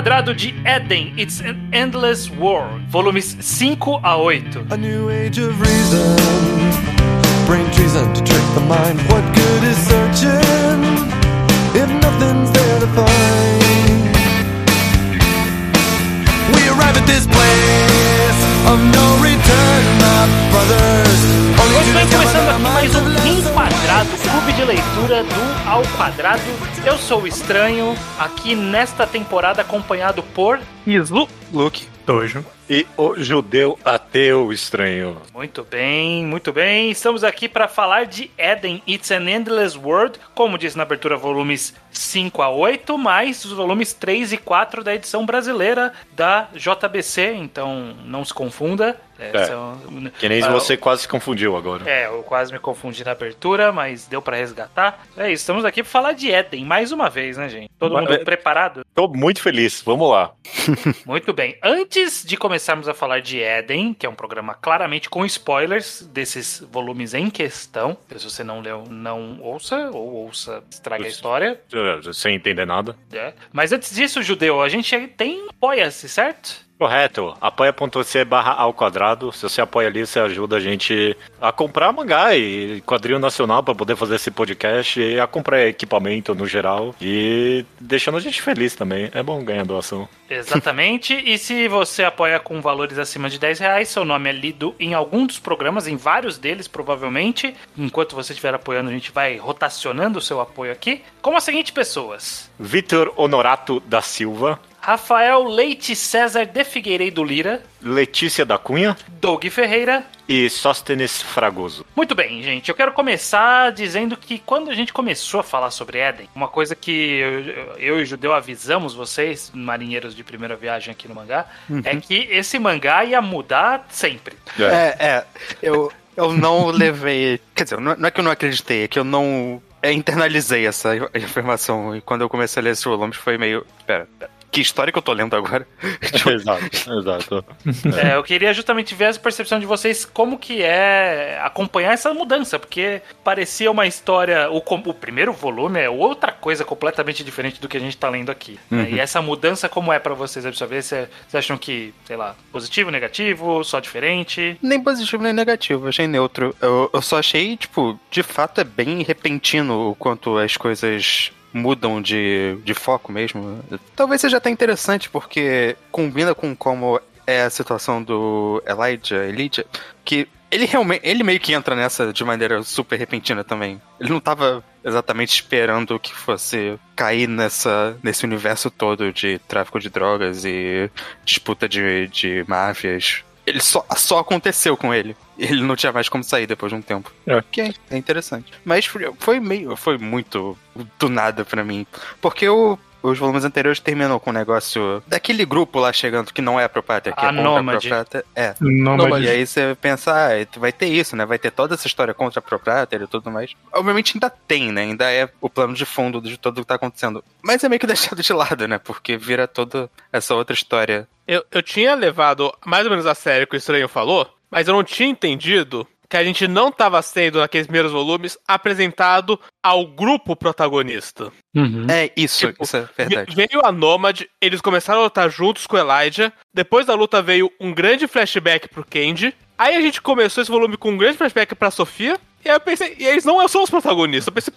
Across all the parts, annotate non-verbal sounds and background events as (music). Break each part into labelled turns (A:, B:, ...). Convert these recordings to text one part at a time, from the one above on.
A: quadrado de Eden, It's an Endless World, volumes 5 a 8.
B: A new age of reason. Brain treason to trick the mind. What good is searching if nothing's there to find? We arrive at this place of no return, my brothers. Only
A: Muito
B: to
A: bem,
B: discover
A: começando aqui mais um
B: have
A: Rim
B: lost
A: Quadrado, clube de leitura do Ao Quadrado. Eu sou o Estranho, aqui nesta temporada acompanhado por...
C: Islu, Luke, Dojo.
D: E o judeu ateu estranho.
A: Muito bem, muito bem. Estamos aqui para falar de Eden, It's an Endless World, como diz na abertura, volumes 5 a 8, mais os volumes 3 e 4 da edição brasileira da JBC, então não se confunda.
D: É,
A: são-
D: Que nem
A: Ah,
D: você quase se confundiu agora.
A: É, eu quase me confundi na abertura, mas deu pra resgatar. É isso, estamos aqui pra falar de Eden, mais uma vez, né, gente? Todo
D: Mas-
A: mundo
D: é-
A: preparado?
D: Tô muito feliz, vamos lá. (laughs)
A: Muito bem. Antes de começarmos a falar de Eden, que é um programa claramente com spoilers desses volumes em questão, se você não leu, não ouça, ou ouça, estraga a história.
D: Eh, Sem entender nada.
A: né? Mas antes disso, Judeu, a gente tem apoia-se, certo?
D: Correto. Apoia.se barra ao quadrado. Se você apoia ali, você ajuda a gente a comprar mangá e quadrinho nacional para poder fazer esse podcast e a comprar equipamento no geral. E deixando a gente feliz também. É bom ganhar doação.
A: Exatamente. e se você apoia com valores acima de 10 reais, seu nome é lido em algum dos programas, em vários deles, provavelmente. Enquanto você estiver apoiando, a gente vai rotacionando o seu apoio aqui. Como as seguintes pessoas:
D: Vitor Honorato da Silva.
A: Rafael Leite César de Figueiredo Lira,
D: Letícia da Cunha
A: Doug Ferreira.
D: e Sóstenes Fragoso.
A: Muito bem, gente. Eu quero começar dizendo que quando a gente começou a falar sobre Eden, uma coisa que eu, eu e o Judeu avisamos vocês, marinheiros de primeira viagem aqui no mangá, é que esse mangá ia mudar sempre.
C: É, é, eu, eu não (laughs) levei. Quer dizer, não é que eu não acreditei, é que eu não é, internalizei essa informação. E quando eu comecei a ler esses volumes foi meio. Pera, pera, que história que eu tô lendo agora? (laughs)
D: exato, exato.
A: É, eu queria justamente ver essa percepção de vocês como que é acompanhar essa mudança, porque parecia uma história. O, o primeiro volume é outra coisa completamente diferente do que a gente tá lendo aqui. né? E essa mudança, como é pra vocês absorver? Vocês vocês acham que, sei lá, positivo, negativo, só diferente?
C: Nem positivo nem negativo, achei neutro. Eu, eu só achei, tipo, de fato é bem repentino o quanto as coisas mudam de, de foco mesmo. Talvez seja até interessante, porque combina com como é a situação do Elijah, Elijah, que ele realmente, ele meio que entra nessa de maneira super repentina também. Ele não tava exatamente esperando que fosse cair nessa, nesse universo todo de tráfico de drogas e disputa de, de máfias. Ele só, só aconteceu com ele. Ele não tinha mais como sair depois de um tempo.
D: É.
C: Ok, é interessante. Mas foi- meio. Foi muito do nada pra mim. Porque o. Os volumes anteriores terminam com o negócio daquele grupo lá chegando que não é a Propátria, que
A: A
C: é contra
A: Nômade.
C: a Propátria. É.
E: Nômade.
C: E aí você pensa, ah, vai ter isso, né? Vai ter toda essa história contra a Propátria e tudo mais. Obviamente ainda tem, né? Ainda é o plano de fundo de tudo que tá acontecendo. Mas é meio que (laughs) deixado de lado, né? Porque vira toda essa outra história.
E: Eu, eu tinha levado mais ou menos a sério o que o estranho falou, mas eu não tinha entendido que a gente não estava sendo, naqueles primeiros volumes, apresentado ao grupo protagonista.
C: É isso,
E: Tipo,
C: isso é verdade.
E: Ve- Veio a Nomad, eles começaram a lutar juntos com o Elijah. Depois da luta veio um grande flashback pro Kenji. Aí a gente começou esse volume com um grande flashback pra Sofia. E aí eu pensei, e eles não são os protagonistas. Eu pensei,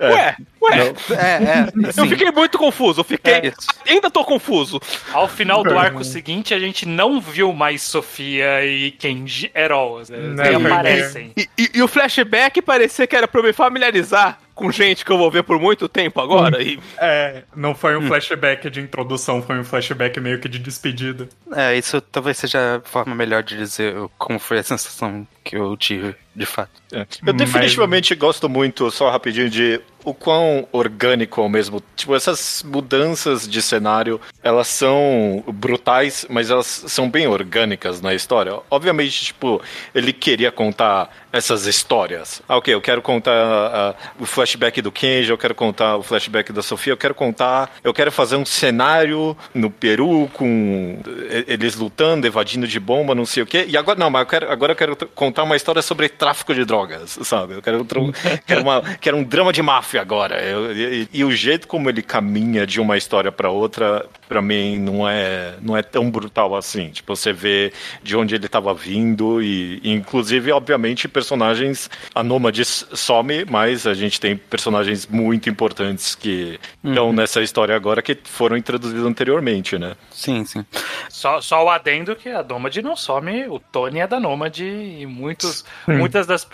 E: ué, ué.
C: É, é. (laughs)
E: Eu fiquei muito confuso. Eu fiquei.
C: É.
E: Ainda tô confuso.
A: Ao final do arco seguinte, a gente não viu mais Sofia e Kenji Heroes. Né? Eles
E: porque-
A: aparecem.
E: E, e- e o flashback parecia que era pra eu me familiarizar com gente que eu vou ver por muito tempo agora. E
F: É, não foi um flashback de introdução, foi um flashback meio que de despedida.
C: É, isso talvez seja a forma melhor de dizer como foi a sensação que eu tive, de fato.
D: É. Eu definitivamente gosto muito, só rapidinho, de o quão orgânico ao mesmo. Tipo, essas mudanças de cenário, elas são brutais, mas elas são bem orgânicas na história. Obviamente, tipo, ele queria contar essas histórias. Ah, ok, eu quero contar ah, o flashback do Kenji, eu quero contar o flashback da Sofia, eu quero contar. Eu quero fazer um cenário no Peru com eles lutando, evadindo de bomba, não sei o quê. E agora, não, mas eu quero, agora eu quero contar uma história sobre tráfico de drogas, sabe? Eu quero, quero, uma, quero um drama de máfia agora. Eu- e, e o jeito como ele caminha de uma história pra outra, pra mim, não é, não é tão brutal assim. Tipo, você vê de onde ele tava vindo e, e, inclusive, obviamente, personagens... A Nômade some, mas a gente tem personagens muito importantes que estão nessa história agora que foram introduzidos anteriormente, né?
C: Sim, sim.
A: Só, só o adendo que a Nômade não some, o Tony é da Nômade e muitos, muitas das.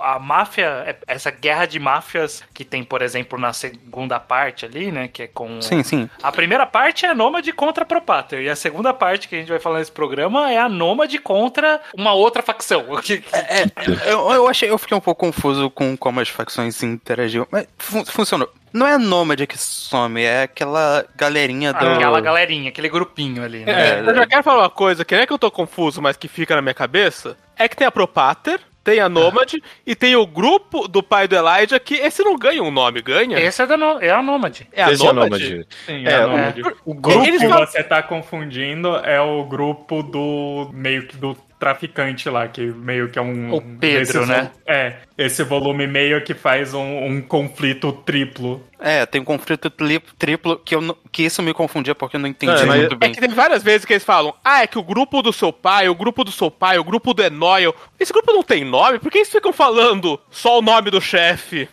A: A máfia, é- essa guerra de máfias que tem, por exemplo, na segunda parte ali, né? Que é com.
C: Sim, sim.
A: A primeira parte é a Nômade contra a Propater. E a segunda parte que a gente vai falar nesse programa é a Nômade contra uma outra facção. Que- (laughs) que-
C: É, eu, eu achei, eu fiquei um pouco confuso com como as facções interagiam. Mas fun- funcionou. Não é a Nômade que some, é aquela galerinha do.
A: Aquela galerinha, aquele grupinho ali, né?
E: É, eu já quero falar uma coisa que não é que eu tô confuso, mas que fica na minha cabeça. É que tem a Propater, tem a Nômade e tem o grupo do pai do Elijah que esse não ganha um nome, ganha?
A: Esse é, da no... é a Nômade.
E: É a
D: Esse é a
E: Nômade?
D: Nômade.
F: Sim,
D: É,
F: é,
D: o-
F: nômade.
D: O grupo...
F: O
E: Eles
F: que
E: falam-
F: você tá confundindo é o grupo do meio que do traficante lá, que meio que é um.
A: O Pedro, né?
F: É, esse volume meio que faz um, um conflito triplo.
C: É, tem um conflito tri- triplo que, eu, não- que isso me confundia porque eu não entendi
D: É, mas-
C: muito
E: É
C: bem.
E: que tem várias vezes que eles falam, ah, é que o grupo do seu pai, o grupo do seu pai, o grupo do Enoil. Esse grupo não tem nome? Por que eles ficam falando só o nome do chefe?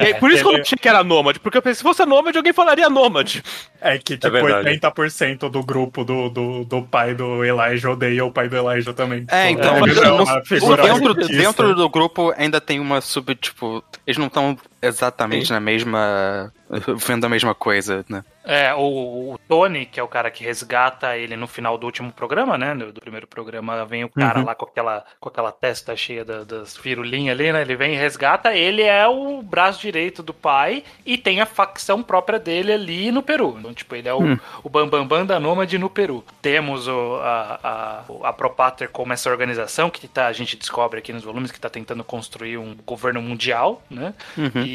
E: E aí, por isso que eu não
F: teve-
E: achei que era Nômade, porque eu pensei, se fosse Nômade, alguém falaria Nômade.
F: É que, tipo,
D: verdade.
F: 80% do grupo do, do, do pai do Elijah odeia o pai do Elijah também.
C: É, então, não-
F: é uma
C: não-
F: figura
C: dentro, dentro do grupo ainda tem uma sub, tipo, eles não estão exatamente na mesma. (laughs) vendo a mesma coisa, né?
A: É, o, o Tony, que é o cara que resgata ele no final do último programa, né? Do, do primeiro programa, vem o cara lá com aquela, com aquela testa cheia da- das firulinhas ali, né? Ele vem e resgata. Ele é o braço direito do pai e tem a facção própria dele ali no Peru. Então, tipo, ele é o, o Bambambam Bam Bam da Nômade no Peru. Temos o, a, a, a Propater como essa organização que tá, a gente descobre aqui nos volumes que está tentando construir um governo mundial, né? E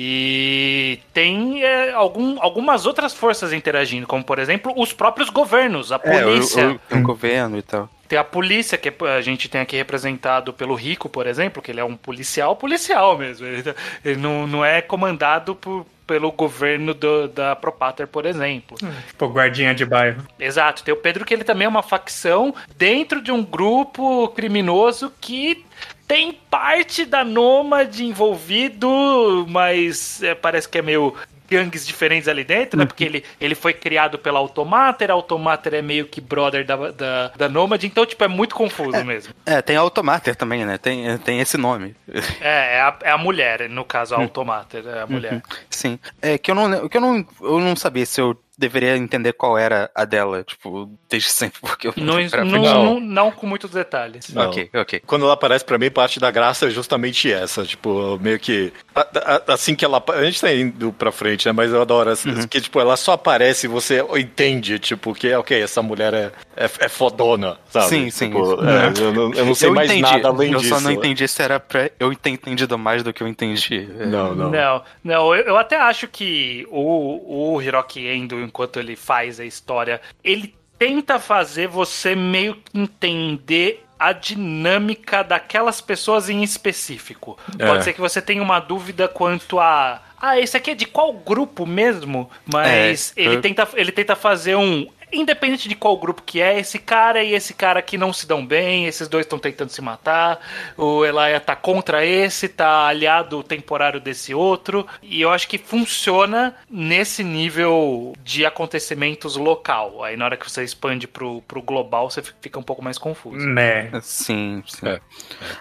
A: tem é, algum, algumas outras forças interagindo, como por exemplo os próprios governos, a polícia.
C: É, o, o, tem um governo e tal.
A: Tem a polícia, que a gente tem aqui representado pelo Rico, por exemplo, que ele é um policial, policial mesmo. Ele, ele não, não é comandado por, pelo governo do- da Propater, por exemplo.
F: Tipo, guardinha de bairro.
A: Exato, tem o Pedro que ele também é uma facção dentro de um grupo criminoso que tem parte da Nômade envolvido, mas é, parece que é meio gangues diferentes ali dentro, né? Porque ele, ele foi criado pela Automater, a Automater é meio que brother da, da, da Nômade, então, tipo, é muito confuso mesmo.
C: É, tem a Automater também, né? Tem, tem esse nome.
A: É, é a, é a mulher, no caso, a Automater, é a mulher.
C: Sim. É que eu não, que eu não, eu não sabia se eu deveria entender qual era a dela, tipo, desde sempre, porque eu
A: Não,
C: pra-
A: não,
D: Não.
A: não, não com muitos detalhes.
D: Não.
C: Ok, ok.
D: Quando ela aparece pra mim, parte da graça é justamente essa. Tipo, meio que. a- a- Assim que ela. A gente tá indo pra frente, né? Mas eu adoro essa,
C: Uhum.
D: que, tipo, ela só aparece e você entende, tipo, que, ok, essa mulher é, é, é fodona, sabe?
C: Sim, sim.
D: Tipo, é, eu, não, eu não sei
C: eu
D: mais
C: entendi,
D: nada além
C: eu
D: disso.
C: só não entendi se era pra eu ter entendido mais do que eu entendi. É,
D: Não, não.
A: Não, não, eu, eu até acho que o, o Hiroki Endo, enquanto ele faz a história, ele tenta fazer você meio que entender a dinâmica daquelas pessoas em específico.
D: É.
A: Pode ser que você tenha uma dúvida quanto a. Ah, esse aqui é de qual grupo mesmo? Mas
C: É,
A: ele,
C: eu-
A: tenta, ele tenta fazer um. Independente de qual grupo que é, esse cara e esse cara que não se dão bem, esses dois estão tentando se matar, o Elaia tá contra esse, tá aliado temporário desse outro, e eu acho que funciona nesse nível de acontecimentos local. Aí na hora que você expande pro, pro global, você fica um pouco mais confuso.
F: Né.
C: Sim, sim.
D: É.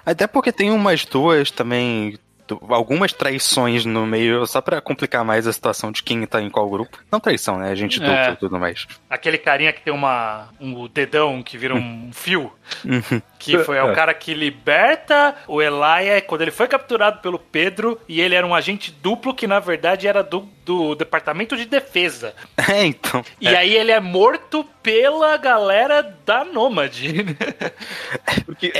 C: Até porque tem umas duas também. Algumas traições no meio, só pra complicar mais a situação de quem tá em qual grupo. Não traição, né? A gente
A: É.
C: dupla e tudo mais.
A: Aquele carinha que tem uma, um dedão que vira um fio.
C: Uhum.
A: Que foi é o cara que liberta o Elaia quando ele foi capturado pelo Pedro e ele era um agente duplo que na verdade era do, do departamento de defesa. (laughs)
C: É, então.
A: E aí ele é morto pela galera da Nômade.
D: Porque,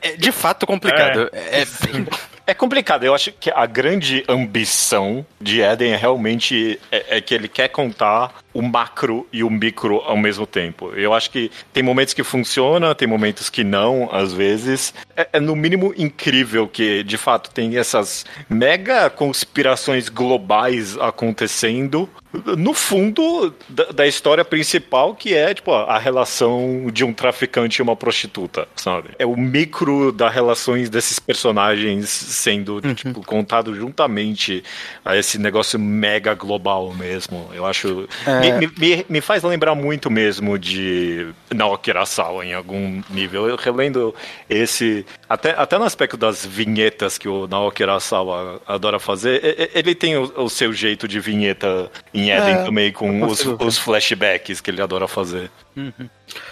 C: É de fato complicado. É, bem- (laughs)
D: É complicado. Eu acho que a grande ambição de Eden é realmente é, é que ele quer contar o macro e o micro ao mesmo tempo. Eu acho que tem momentos que funciona, tem momentos que não, às vezes. É, é no mínimo incrível que, de fato, tem essas mega conspirações globais acontecendo no fundo da, da história principal, que é, tipo, a relação de um traficante e uma prostituta, sabe? É o micro das relações desses personagens sendo, tipo, contado juntamente a esse negócio mega global mesmo. Eu acho... Me, me- me, me faz lembrar muito mesmo de Naoki Urasawa em algum nível. Eu relendo esse... Até, até no aspecto das vinhetas que o Naoki Urasawa adora fazer, ele tem o, o seu jeito de vinheta em Eden
C: É,
D: também, com os, os flashbacks que ele adora fazer.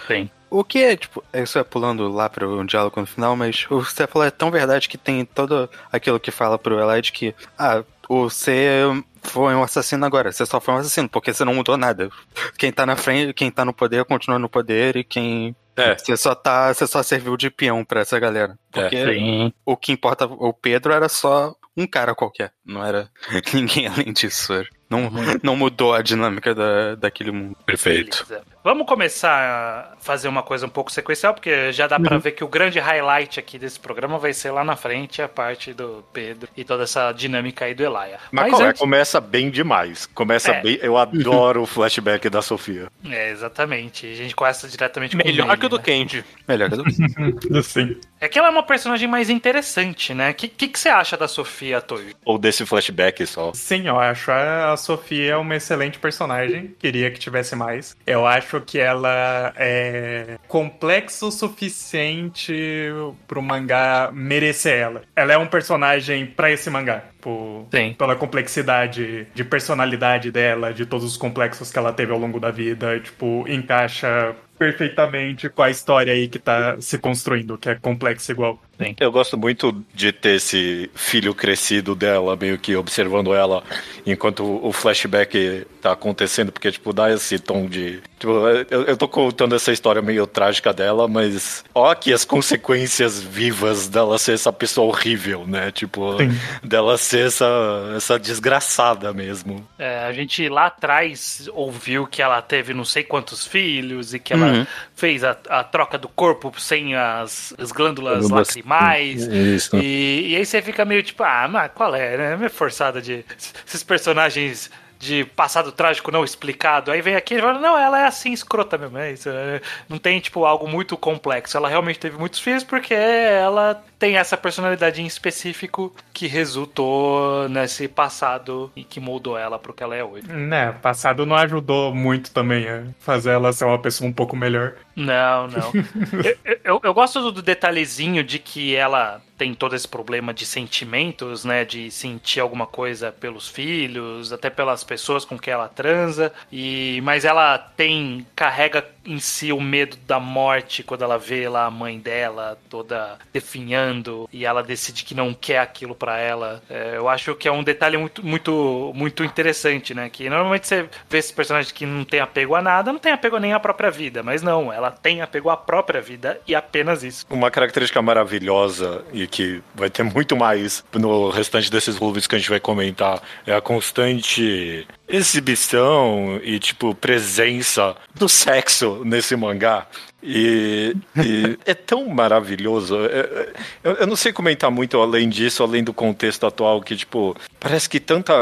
A: Sim.
C: O que é, tipo, isso é pulando lá pro diálogo no final, mas o que você falou é tão verdade que tem todo aquilo que fala pro Eli de que, ah, você foi um assassino agora, você só foi um assassino, porque você não mudou nada. Quem tá na frente, quem tá no poder continua no poder e quem.
D: É.
C: Você só tá. Você só serviu de peão pra essa galera. Porque
A: Sim.
C: o que importa, o Pedro era só um cara qualquer, não era (laughs) ninguém além disso. Não, não mudou a dinâmica da, daquele mundo.
D: Perfeito.
A: Beleza. Vamos começar a fazer uma coisa um pouco sequencial, porque já dá pra ver que o grande highlight aqui desse programa vai ser lá na frente a parte do Pedro e toda essa dinâmica aí do Elia.
D: Mas, qual é?
A: antes-
D: começa bem demais. Começa
A: É.
D: bem. Eu adoro o flashback da Sofia.
A: É, exatamente. A gente começa diretamente com
E: Melhor que o do
A: né?
E: Candy.
C: Melhor que do (laughs)
F: Sim.
A: É que ela é uma personagem mais interessante, né? O que, que, que você acha da Sofia Toyo?
D: Ou desse flashback só.
F: Sim, eu acho a Sofia uma excelente personagem. Queria que tivesse mais. Eu acho que ela é complexa o suficiente pro mangá merecer ela. Ela é um personagem pra esse mangá. Por,
A: Sim.
F: Pela complexidade de personalidade dela, de todos os complexos que ela teve ao longo da vida. Tipo, encaixa perfeitamente com a história aí que tá se construindo, que é complexa igual.
D: Eu gosto muito de ter esse filho crescido dela, meio que observando ela enquanto o flashback tá acontecendo, porque, tipo, dá esse tom de. Tipo, eu, eu tô contando essa história meio trágica dela, mas ó aqui as consequências vivas dela ser essa pessoa horrível, né? Tipo,
F: Sim.
D: dela ser essa, essa desgraçada mesmo.
A: É, a gente lá atrás ouviu que ela teve não sei quantos filhos e que ela fez a, a troca do corpo sem as, as glândulas lacrimais.
D: Isso.
A: E, e aí você fica meio tipo, ah, mas qual é, né? Meio forçada de. Esses personagens de passado trágico não explicado. Aí vem aqui e fala, não, ela é assim escrota mesmo. É isso. é, não tem, tipo, algo muito complexo. Ela realmente teve muitos filhos porque ela tem essa personalidade em específico que resultou nesse passado e que moldou ela pro que ela é hoje.
F: Né, passado não ajudou muito também a fazer ela ser uma pessoa um pouco melhor.
A: Não, não. (laughs) eu, eu, eu gosto do, detalhezinho de que ela tem todo esse problema de sentimentos, né? De sentir alguma coisa pelos filhos, até pelas pessoas com quem ela transa. E mas ela tem carrega em si o medo da morte quando ela vê lá a mãe dela toda definhando e ela decide que não quer aquilo pra ela. É, eu acho que é um detalhe muito, muito, muito interessante, né? Que normalmente você vê esse personagem que não tem apego a nada, não tem apego nem à própria vida, mas não, ela tem apego à própria vida e apenas isso.
D: Uma característica maravilhosa e que vai ter muito mais no restante desses volumes que a gente vai comentar é a constante exibição e, tipo, presença do sexo nesse mangá. E, e (laughs) é tão maravilhoso. É- é- Eu, eu não sei comentar muito além disso, além do contexto atual, que, tipo, parece que tanta.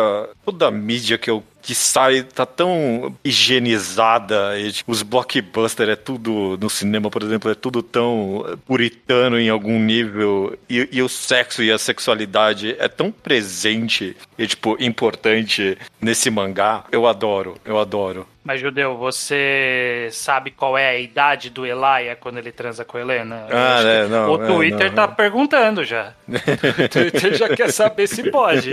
D: toda a mídia que eu que sai tá tão higienizada e tipo, os blockbusters é tudo no cinema, por exemplo, é tudo tão puritano em algum nível e, e o sexo e a sexualidade é tão presente e tipo importante nesse mangá. Eu adoro, eu adoro.
A: Mas, Judeu, você sabe qual é a idade do Elia quando ele transa com a Helena?
D: Ah, é,
A: que
D: não,
A: O
D: é,
A: Twitter
D: não,
A: tá
D: é.
A: perguntando já. o Twitter já quer saber se pode.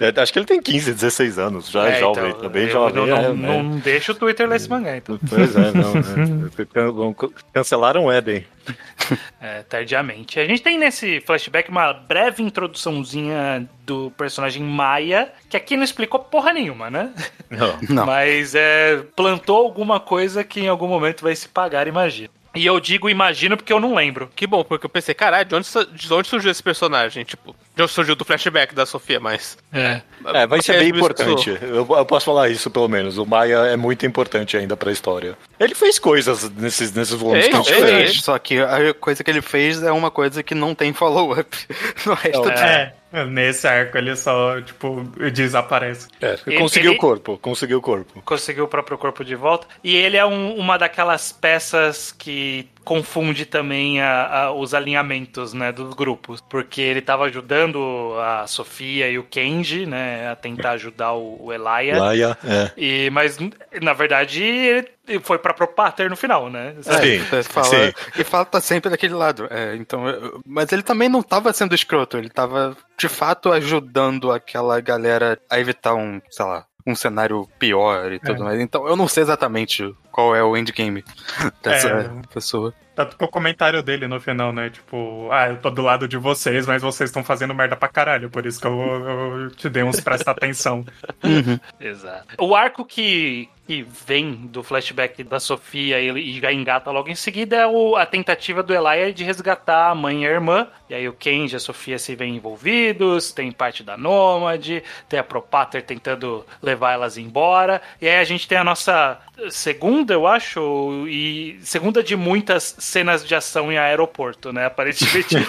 D: É, acho que ele tem 15, 16 anos, já é, jovem,
A: então,
D: tá bem
A: eu
D: jovem.
A: Não,
D: é,
A: não,
D: né?
A: não deixa o Twitter ler esse mangá, então.
D: Pois é, não. é. Can- (laughs) Cancelaram o Eden. (laughs)
A: É, tardiamente. A gente tem nesse flashback uma breve introduçãozinha do personagem Maia, que aqui não explicou porra nenhuma, né?
D: Não.
C: Não.
A: Mas é, plantou alguma coisa que em algum momento vai se pagar, imagino. E eu digo imagino porque eu não lembro.
E: Que bom, porque eu pensei, caralho, de onde, de onde surgiu esse personagem? Tipo, Já surgiu do flashback da Sofia, mas.
A: É.
D: É, vai ser bem importante. Eu, eu posso falar isso, pelo menos. O Maia é muito importante ainda pra história. Ele fez coisas nesses, nesses volumes
E: Fez,
D: que a gente
E: fez.
C: só que a coisa que ele fez é uma coisa que não tem follow-up. (laughs) No resto
F: É, nesse arco ele só, tipo, desaparece.
D: É,
A: Ele-
D: conseguiu
A: ele-
D: o corpo, conseguiu o corpo.
A: conseguiu o próprio corpo de volta. E ele é um- uma daquelas peças que confunde também a- a- os alinhamentos né, dos grupos. Porque ele estava ajudando a Sofia e o Kenji né, a tentar ajudar o, o Elia.
D: Laia, é.
A: E, mas, na verdade, ele foi pra Propater no final, né?
D: Sim,
C: Você fala,
D: sim.
C: E fala tá sempre daquele lado. É, então, eu- mas ele também não tava sendo escroto, ele tava de fato ajudando aquela galera a evitar um, sei lá, um cenário pior e tudo mais. Então eu não sei exatamente qual é o endgame (laughs) dessa
F: É.
C: pessoa.
F: Tanto que o comentário dele no final, né? Tipo, ah, eu tô do lado de vocês, mas vocês estão fazendo merda pra caralho, por isso que eu, eu te dei uns presta atenção. (laughs)
A: Exato. O arco que, que vem do flashback da Sofia e, já engata logo em seguida é o- a tentativa do Elia de resgatar a mãe e a irmã. E aí o Kenji e a Sofia se veem envolvidos, tem parte da Nômade, tem a Propater tentando levar elas embora. E aí a gente tem a nossa segunda, eu acho, e segunda de muitas cenas de ação em aeroporto, né? Aparentemente. (laughs)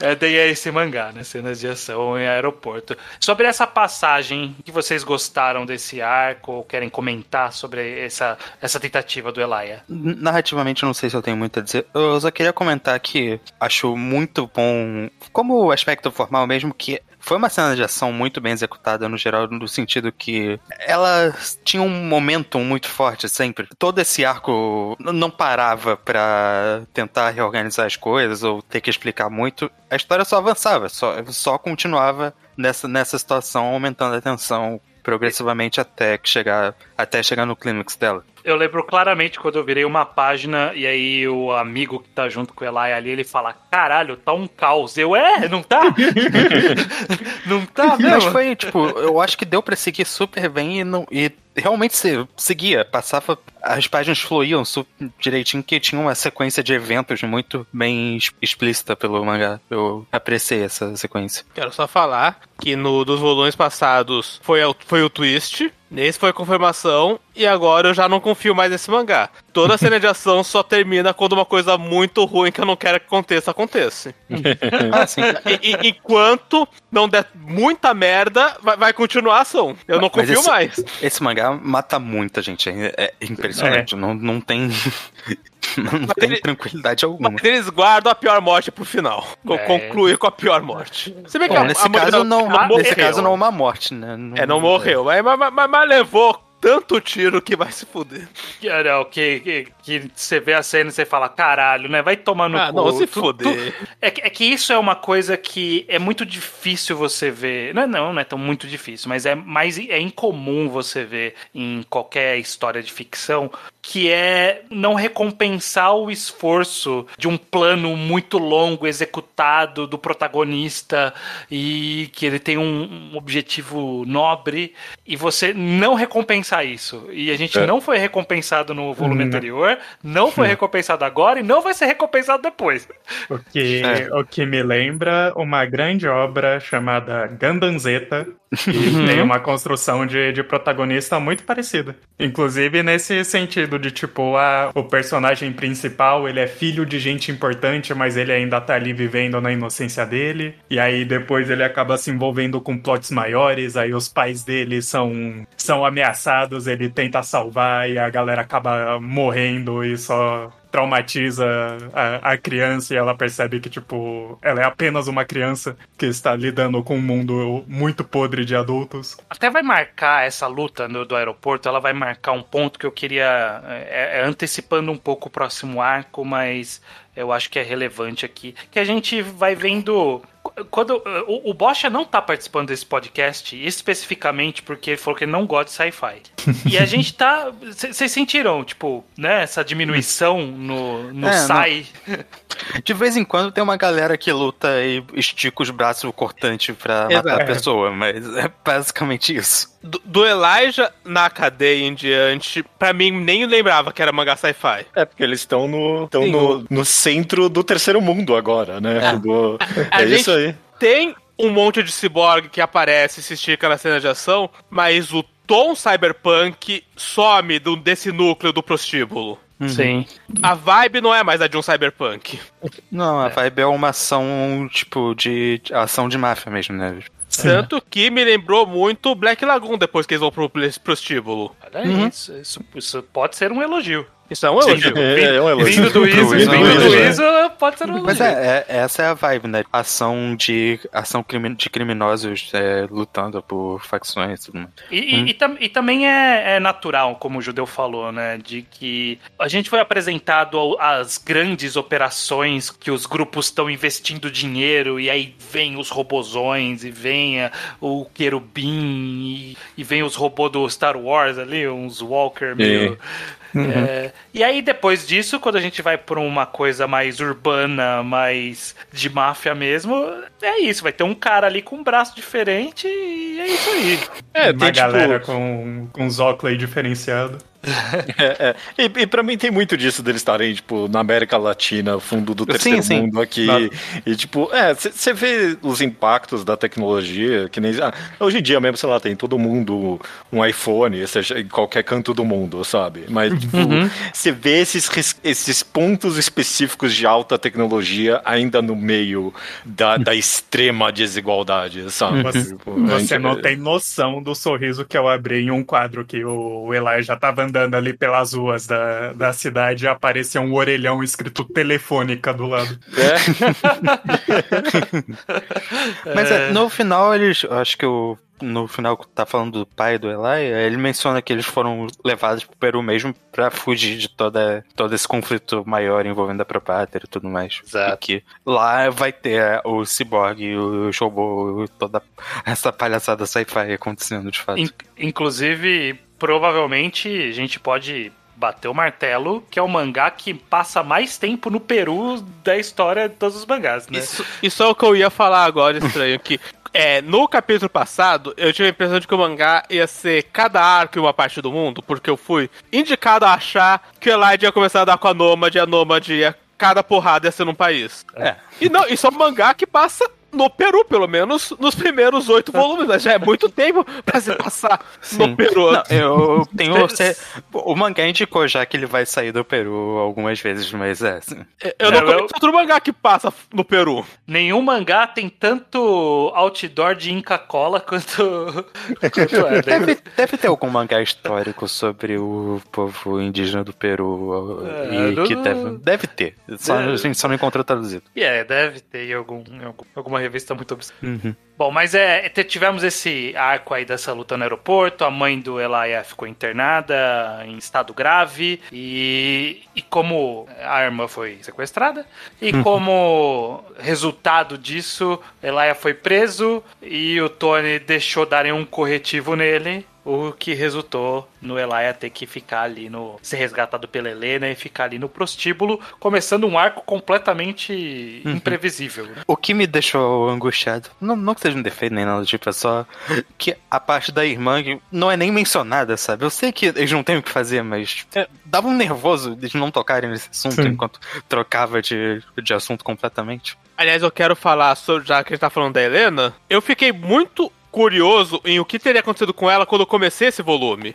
A: é, daí é esse mangá, né? Cenas de ação em aeroporto. Sobre essa passagem que vocês gostaram desse arco ou querem comentar sobre essa, essa tentativa do Elia?
C: N- Narrativamente, eu não sei se eu tenho muito a dizer. Eu só queria comentar que acho muito bom, como aspecto formal mesmo, que foi uma cena de ação muito bem executada no geral, no sentido que ela tinha um momentum muito forte sempre. Todo esse arco não parava pra tentar reorganizar as coisas ou ter que explicar muito. A história só avançava, só, só continuava nessa, nessa situação, aumentando a tensão progressivamente até que chegar até chegar no clímax dela.
A: Eu lembro claramente quando eu virei uma página e aí o amigo que tá junto com o Elia ali, ele fala: Caralho, tá um caos. Eu, é, não tá? (laughs) não tá
C: Mas
A: mesmo?
C: foi, tipo, eu acho que deu pra seguir super bem e, não, e realmente se, seguia, passava, as páginas fluíam direitinho, que tinha uma sequência de eventos muito bem explícita pelo mangá. Eu apreciei essa sequência.
E: Quero só falar que no dos volumes passados foi, o- foi o twist, nesse foi a confirmação, e agora eu já não confio mais nesse mangá. Toda cena de ação só termina quando uma coisa muito ruim que eu não quero que aconteça, acontece. (laughs)
C: Ah, sim.
E: E, e- enquanto não der muita merda, vai, vai continuar a ação. Eu não
C: Mas
E: confio
C: esse-
E: mais.
C: Esse mangá mata muita gente, é, é impressionante. Não, não tem. (laughs) Não tem
E: ele-
C: tranquilidade alguma.
E: Mas eles guardam a pior morte pro final.
A: É.
E: Concluir com a pior morte. Se bem que
C: Bom,
E: a-
C: nesse
E: a
C: caso, não,
E: não
C: nesse
E: morreu.
C: caso não é uma morte, né?
E: É, não morreu. Mas, mas, mas- mas levou tanto tiro que vai se fuder.
A: Que, não, que, que, que você vê a cena e você fala, caralho, né? Vai tomar no
E: Ah,
A: cu.
E: não, se
A: Tu-
E: fuder.
A: tu- É, que- é que isso é uma coisa que é muito difícil você ver. Não, é- não, não é tão muito difícil, mas é mais é incomum você ver em qualquer história de ficção que é não recompensar o esforço de um plano muito longo executado do protagonista e que ele tem um, um objetivo nobre e você não recompensar isso. E a gente
D: É.
A: não foi recompensado no volume
F: Hum.
A: anterior, não foi recompensado agora e não vai ser recompensado depois.
F: O que,
C: É.
F: o que me lembra uma grande obra chamada Gandanzeta, que tem uma construção de, de protagonista muito parecida. Inclusive nesse sentido de, tipo, ah, o personagem principal, ele é filho de gente importante, mas ele ainda tá ali vivendo na inocência dele. E aí depois ele acaba se envolvendo com plots maiores, aí os pais dele são, são ameaçados, ele tenta salvar e a galera acaba morrendo e só traumatiza a, a criança e ela percebe que, tipo, ela é apenas uma criança que está lidando com um mundo muito podre de adultos.
A: Até vai marcar essa luta no- do aeroporto, ela vai marcar um ponto que eu queria. É, é, antecipando um pouco o próximo arco, mas eu acho que é relevante aqui. Que a gente vai vendo. Quando o, o Bocha não tá participando desse podcast, especificamente porque ele falou que ele não gosta de sci-fi. (laughs) e a gente tá. Vocês sentiram, tipo, né, essa diminuição no, no
C: É,
A: sci?
C: De vez em quando tem uma galera que luta e estica os braços cortantes pra matar a
F: Exato.
C: pessoa, mas é basicamente isso.
E: Do, do Elijah na cadeia em diante, pra mim nem lembrava que era mangá sci-fi.
D: É, porque eles estão no, estão
E: Sim,
D: no, no centro do terceiro mundo agora, né? Do-
E: A
D: é
E: gente
D: isso aí.
E: Tem um monte de ciborgue que aparece e se estica na cena de ação, mas o tom cyberpunk some do, desse núcleo do prostíbulo.
A: Sim.
E: A vibe não é mais a de um cyberpunk.
C: Não, a vibe é uma ação, tipo, de ação de máfia mesmo, né?
E: Tanto que me lembrou muito Black Lagoon depois que eles vão pro prostíbulo.
A: Olha isso, isso. Isso pode ser um elogio.
E: Isso é um elogio.
D: É, é um elogio.
A: Vindo do Iso, vindo do
D: é.
A: Iso, pode ser um elogio.
C: Mas é, é- essa é a vibe, né? Ação de ação crimi- de criminosos é, lutando por facções e tudo mais.
A: E, e- e tam- e também é, é natural, como o Judeu falou, né? De que a gente foi apresentado às grandes operações que os grupos estão investindo dinheiro, e aí vem os robozões, e vem o querubim, e, e vem os robôs do Star Wars ali, uns Walker meio. É, e aí, depois disso, quando a gente vai pra uma coisa mais urbana, mais de máfia mesmo, é isso. Vai ter um cara ali com um braço diferente e é isso aí.
D: É,
F: Uma
D: tem tipo.
F: galera com, com os óculos aí diferenciado. (laughs)
D: É, é. E, e pra mim tem muito disso deles estarem, tipo, na América Latina, fundo do terceiro
C: sim.
D: mundo aqui.
F: Claro.
D: E, tipo, é, você vê os impactos da tecnologia, que nem. ah, hoje em dia mesmo, sei lá, tem todo mundo um iPhone, seja em qualquer canto do mundo, sabe? Mas, tipo, você vê esses, esses pontos específicos de alta tecnologia ainda no meio da, da extrema desigualdade, sabe?
F: Você,
D: Tipo,
F: você
D: é-
F: não tem noção do sorriso que eu abri em um quadro que o Eli já tava andando ali pelas ruas da, da cidade e apareceu um orelhão escrito telefônica do lado. (laughs)
C: Mas é, no final eles. Acho que o. No final que tá falando do pai do Eli, ele menciona que eles foram levados pro Peru mesmo pra fugir de toda, todo esse conflito maior envolvendo a Propáter e tudo mais.
A: Exato.
C: E que lá vai ter o Cyborg, o Showbo, toda essa palhaçada sci-fi acontecendo de fato.
A: In- inclusive, provavelmente a gente pode bater o martelo, que é o mangá que passa mais tempo no Peru da história de todos os mangás, né?
E: Isso, isso é o que eu ia falar agora, estranho, que é, no capítulo passado, eu tive a impressão de que o mangá ia ser cada arco em uma parte do mundo, porque eu fui indicado a achar que o Elide ia começar a dar com a Nômade, e a Nômade ia cada porrada ia ser num país.
C: É.
E: E não, isso é um mangá que passa no Peru, pelo menos nos primeiros oito volumes, mas já é muito tempo pra se passar no
C: Sim.
E: Peru.
C: Não, eu tenho. cê- o mangá indicou já que ele vai sair do Peru algumas vezes, mas é. assim,
E: Eu não
A: Não,
E: conheço
A: eu-
E: outro mangá que passa no Peru.
A: Nenhum mangá tem tanto outdoor de Inca Cola quanto, (laughs) quanto é.
C: Deve, deve ter algum mangá histórico sobre o povo indígena do Peru.
A: É,
C: e
A: não-
C: que deve, deve ter. Só,
A: É.
C: A gente só não encontrou traduzido.
A: E é, deve ter em, algum, em algum- alguma revista muito obscura.
C: Uhum.
A: Bom, mas é, te- tivemos esse arco aí dessa luta no aeroporto, a mãe do Elia ficou internada em estado grave, e, e como a irmã foi sequestrada, e como resultado disso, Elia foi preso e o Tony deixou darem um corretivo nele. O que resultou no Elia ter que ficar ali no. ser resgatado pela Helena e ficar ali no prostíbulo, começando um arco completamente imprevisível. né?
C: O que me deixou angustiado, não, não que seja um defeito nem nada do tipo, é só que a parte da irmã não é nem mencionada, sabe? Eu sei que eles não têm o que fazer, mas é, dava um nervoso de não tocarem nesse assunto
F: Sim.
C: enquanto trocava de, de assunto completamente.
E: Aliás, eu quero falar sobre, já que a gente tá falando da Helena, eu fiquei muito curioso em o que teria acontecido com ela quando eu comecei esse volume.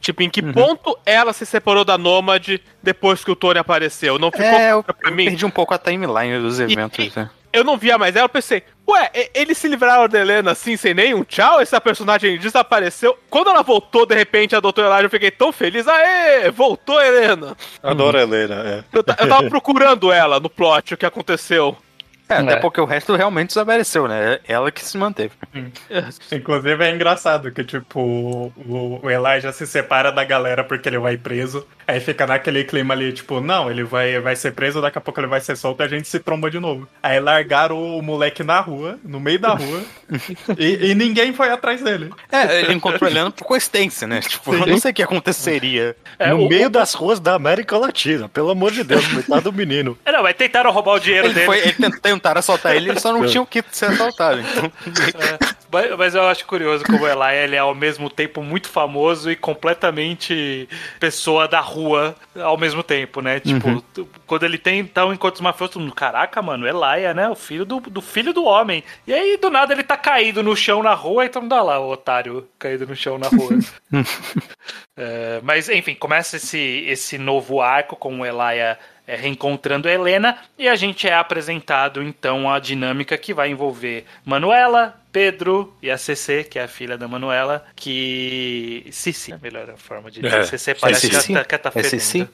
E: Tipo, em que ponto ela se separou da Nômade depois que o Tony apareceu? Não ficou
C: É, eu,
E: pra
C: eu
E: mim.
C: perdi um pouco a timeline dos eventos, né?
E: Eu não via mais ela, eu pensei, ué, e- eles se livraram da Helena assim, sem nenhum tchau? Essa personagem desapareceu. Quando ela voltou, de repente, a Doutora Elijah, eu fiquei tão feliz. Aê, voltou a Helena.
D: Adoro a Helena, é.
E: Eu, eu tava procurando ela no plot, o que aconteceu.
C: É, até
A: É.
C: porque o resto realmente desapareceu, né? Ela que se manteve.
F: Inclusive é engraçado que, tipo, o, o Elijah se separa da galera porque ele vai preso. Aí fica naquele clima ali, tipo, não, ele vai, vai ser preso, daqui a pouco ele vai ser solto e a gente se tromba de novo. Aí largaram o moleque na rua, no meio da rua, (laughs) e, e ninguém foi atrás dele.
C: É, ele encontrou ele por coincidência, né? Tipo, eu não sei o que aconteceria.
A: É,
D: no
A: o-
D: meio das ruas da América Latina, pelo amor de Deus, coitado do menino. (laughs)
A: É, Não, mas tentaram roubar o dinheiro
C: Ele
A: dele.
C: foi, ele tent- tentaram assaltar ele, ele só não tinha o que ser assaltado. Então,
A: Mas, mas eu acho curioso como o Eli ele é ao mesmo tempo muito famoso e completamente pessoa da rua ao mesmo tempo, né? Tipo, tu- quando ele tem então encontros mafiosos, todo mundo, caraca, mano, Elijah, né? O filho do, do filho do homem. E aí, do nada, ele tá caído no chão na rua, então dá lá o otário caído no chão na rua. (laughs) É, mas, enfim, começa esse, esse novo arco com o Elijah é, reencontrando a Helena e a gente é apresentado então a dinâmica que vai envolver Manuela, Pedro e a CC, que é a filha da Manuela, que. Cici, é a melhor forma de dizer.
D: É,
A: CC parece que
C: Cici?
A: que ela tá
C: É
A: fedendo.
C: Cici?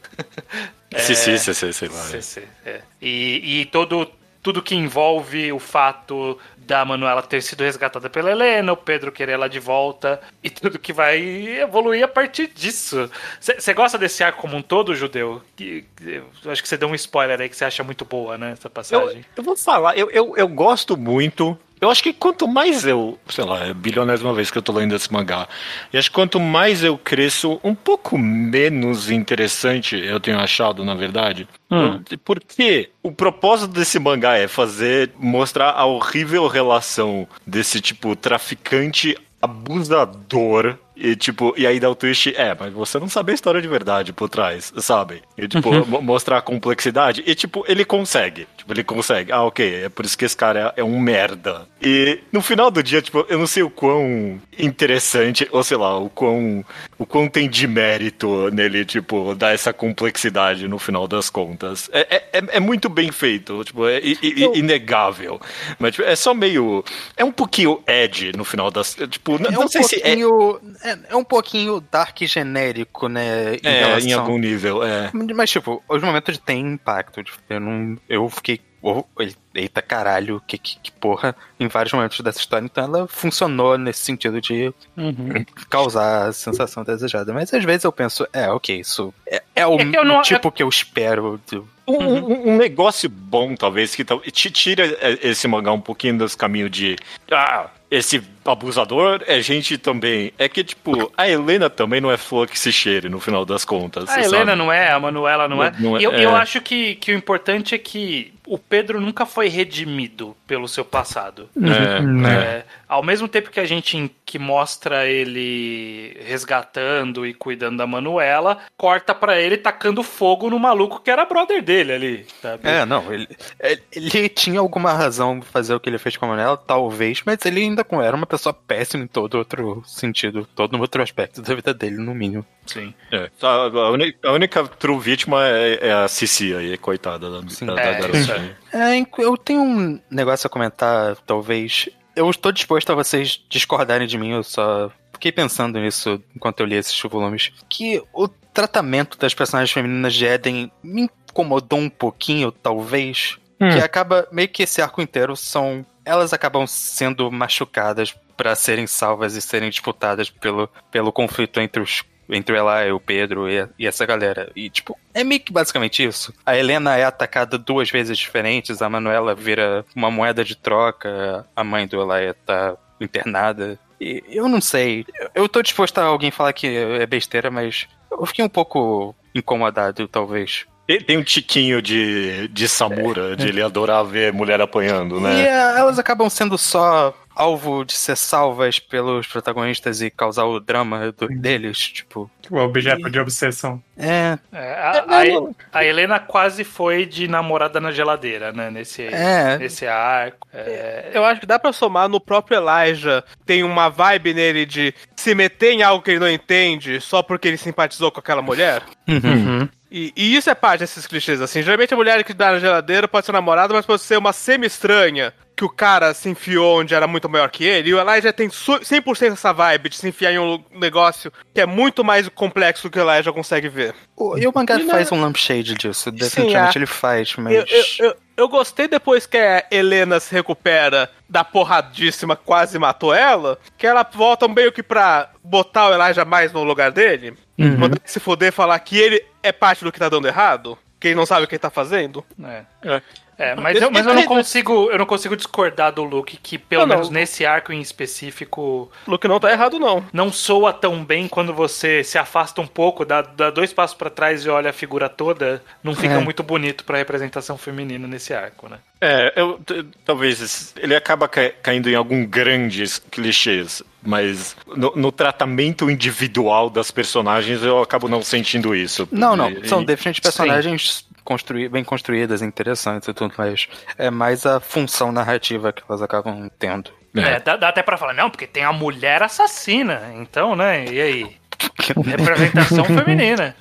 D: Sim, sim, sim, sim, sei lá.
A: CC, é. E, e todo, tudo que envolve o fato da Manuela ter sido resgatada pela Helena, o Pedro querer ela de volta, e tudo que vai evoluir a partir disso. Você gosta desse arco como um todo, Judeu? Que- que- eu acho que você deu um spoiler aí que você acha muito boa, né, essa
D: Eu,
A: passagem.
D: eu vou falar, eu, eu, eu gosto muito. Eu acho que quanto mais eu, sei lá, é bilionésima vez que eu tô lendo esse mangá, e acho que quanto mais eu cresço, um pouco menos interessante eu tenho achado, na verdade. Porque o propósito desse mangá é fazer, mostrar a horrível relação desse, tipo, traficante abusador. E, tipo, e aí dá o twist, é, mas você não sabe a história de verdade por trás, sabe? E, tipo, mo- mostrar a complexidade. E, tipo, ele consegue. Tipo, ele consegue. Ah, ok, é por isso que esse cara é, é um merda. E no final do dia, tipo, eu não sei o quão interessante, ou sei lá, o quão, o quão tem de mérito nele, tipo, dar essa complexidade no final das contas. É, é, é- é muito bem feito, tipo, é i- inegável. Mas, tipo, é só meio. É um pouquinho Ed no final das. Tipo, não,
C: é
D: não
C: um
D: sei se é.
C: É, é um pouquinho dark genérico, né? Em
D: É,
C: relação...
D: em algum nível, é.
C: Mas, tipo, os momentos têm impacto. Tipo, eu não. Eu fiquei. oh, eita caralho, que, que, que porra, em vários momentos dessa história. Então ela funcionou nesse sentido de causar a sensação desejada. Mas às vezes eu penso, é, ok, isso é, é o
A: É que não-
C: tipo que eu espero.
D: Um, um- um negócio bom, talvez, que te tira é, esse mangá um pouquinho dos caminhos de. Ah, esse abusador é gente também. É que, tipo, a Helena também não é flor que se cheire no final das contas.
A: A
D: sabe?
A: Helena não é, a Manuela não é.
D: Não é,
A: E eu,
D: é.
A: eu acho que, que o importante é que o Pedro nunca foi redimido pelo seu passado.
D: É, é.
A: É, ao mesmo tempo que a gente que mostra ele resgatando e cuidando da Manuela, corta pra ele tacando fogo no maluco que era brother dele ali, sabe?
C: É, não, ele, ele, tinha alguma razão pra fazer o que ele fez com a Manela, talvez, mas ele ainda com- era uma pessoa péssima em todo outro sentido, todo outro aspecto da vida dele, no mínimo.
A: Sim.
D: É. Só A, uni- a única true vítima é, é a Cici aí, coitada da, da, da
A: É,
D: garota.
C: É, inc- eu tenho um negócio a comentar, talvez. Eu estou disposto a vocês discordarem de mim, eu só fiquei pensando nisso enquanto eu li esses volumes. Que o tratamento das personagens femininas de Eden me incomodou um pouquinho, talvez. Que acaba, meio que esse arco inteiro são. Elas acabam sendo machucadas para serem salvas e serem disputadas pelo, pelo conflito entre os entre ela e o Pedro e, e essa galera. E, tipo, é meio que basicamente isso. A Helena é atacada duas vezes diferentes, a Manuela vira uma moeda de troca, a mãe do Elaia tá internada. E eu não sei. Eu- tô disposto a alguém falar que é besteira, mas eu fiquei um pouco incomodado, talvez.
D: Tem, tem um tiquinho de, de Samura, de ele adorar ver mulher apanhando,
C: E
D: né?
C: é, elas acabam sendo só alvo de ser salvas pelos protagonistas e causar o drama do- deles, tipo.
F: O objeto de obsessão.
C: É,
A: É, a, a- a Helena quase foi de namorada na geladeira, né? Nesse,
C: É.
A: nesse arco. É,
E: Eu acho que dá pra somar no próprio Elijah. Tem uma vibe nele de se meter em algo que ele não entende só porque ele simpatizou com aquela mulher. E, e isso é parte desses clichês, assim. Geralmente a mulher que dá na geladeira pode ser namorada, mas pode ser uma semi-estranha que o cara se enfiou onde era muito maior que ele. E o Elijah tem su- 100% essa vibe de se enfiar em um negócio que é muito mais complexo do que o Elijah consegue ver.
C: O- E o mangá
E: E na-
C: faz um lampshade disso, definitivamente
E: é.
C: ele faz, mas.
E: Eu, eu, eu, eu gostei depois que a Helena se recupera da porradíssima, quase matou ela, que ela volta meio que pra botar o Elijah mais no lugar dele. Mandar ele se foder falar que ele é parte do que tá dando errado. Que ele não sabe o que ele tá fazendo.
A: É.
D: É.
A: É, mas, eu, mas eu não consigo, eu não consigo discordar do Luke que pelo
E: Não, não.
A: menos nesse arco em específico
E: Luke não tá errado, não.
A: não soa tão bem quando você se afasta um pouco, dá, dá dois passos pra trás e olha a figura toda, não fica
C: É.
A: muito bonito pra representação feminina nesse arco, né?
D: É, eu, talvez ele acaba ca- caindo em alguns grandes clichês, mas no, no tratamento individual das personagens eu acabo não sentindo isso.
C: Não, não.
D: E-
C: São
D: e-
C: definitivamente personagens construí bem construídas, interessantes e tudo, mas é mais a função narrativa que elas acabam tendo.
A: É, dá, dá até pra falar, não, porque tem a mulher assassina, então, né? E aí? (laughs) Representação feminina.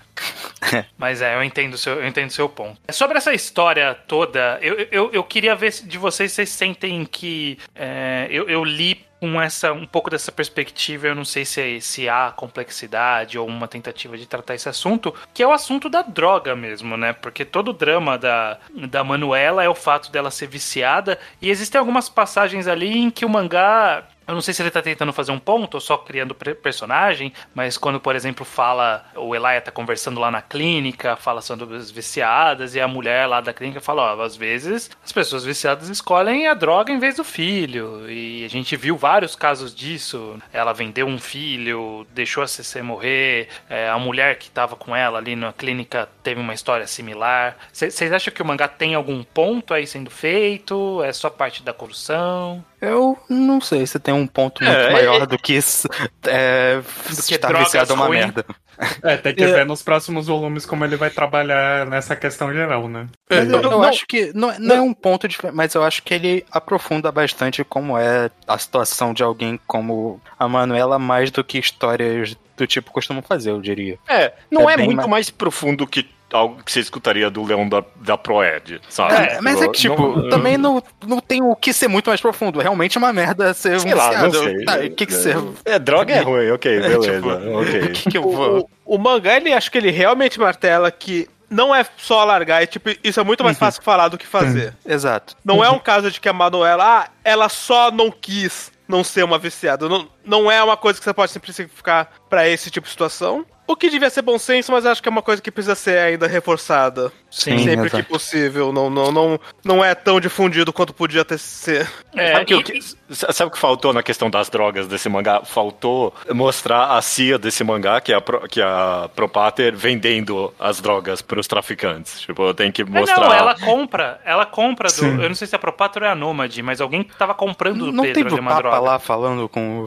A: Mas é, eu entendo o seu, eu entendo seu ponto. Sobre essa história toda, eu, eu, eu queria ver se de vocês, vocês sentem que é, eu, eu li com essa um pouco dessa perspectiva, eu não sei se, se há complexidade ou uma tentativa de tratar esse assunto, que é o assunto da droga mesmo, né? Porque todo o drama da, da Manuela é o fato dela ser viciada, e existem algumas passagens ali em que o mangá eu não sei se ele tá tentando fazer um ponto ou só criando personagem, mas quando, por exemplo, fala, o Elia tá conversando lá na clínica, fala sobre as viciadas, e a mulher lá da clínica fala, ó, às vezes as pessoas viciadas escolhem a droga em vez do filho. E a gente viu vários casos disso. Ela vendeu um filho, deixou a CC morrer, é, a mulher que tava com ela ali na clínica teve uma história similar. Vocês acham que o mangá tem algum ponto aí sendo feito? É só parte da construção?
C: Eu não sei se tem um ponto muito
D: É,
C: maior
D: é-
C: do que isso. É,
A: Do que
C: estar viciado é uma
A: ruim.
C: merda.
F: É, tem que ver nos próximos volumes como ele vai trabalhar nessa questão geral, né?
C: Mas eu,
E: não-
C: eu
E: não-
C: acho que não, é- não é um ponto diferente, mas eu acho que ele aprofunda bastante como é a situação de alguém como a Manuela, mais do que histórias do tipo costumam fazer, eu diria.
D: É, não
C: É
D: é, muito
C: ma-
D: mais profundo que algo que você escutaria do Leão da, da Proed, sabe?
C: É, mas é que, tipo,
D: não-
C: também não, não tem o que ser muito mais profundo. Realmente é uma merda ser
D: Sei lá, não
C: viciado.
D: sei.
C: Tá, o que que você...
D: É, droga é ruim, ok, beleza.
C: tipo,
D: ok. (laughs)
C: O que que eu vou...
E: O, o mangá, ele acho que ele realmente martela que não é só largar, e, tipo, isso é muito mais fácil falar do que fazer.
C: Exato.
E: Não é um caso de que a Manuela, ah, ela só não quis não ser uma viciada. Não, não é uma coisa que você pode simplificar pra esse tipo de situação. O que devia ser bom senso, mas acho que é uma coisa que precisa ser ainda reforçada.
C: Sim,
E: sempre
C: exato.
E: que possível. Não, não, não, não é tão difundido quanto podia ter ser.
A: É,
D: sabe, que o
A: e-
D: que- sabe o que faltou na questão das drogas desse mangá? Faltou mostrar a CIA desse mangá, que é a, Pro- que é a Propater, vendendo as drogas pros traficantes. Tipo, tem que
A: É,
D: mostrar.
A: não, ela compra, ela compra do.
F: Sim.
A: Eu não sei se a Propator ou é a Nômade, mas alguém que tava comprando do
C: Não
A: Pedro
C: teve
A: ali
C: o
A: uma
C: Papa
A: droga.
C: lá falando com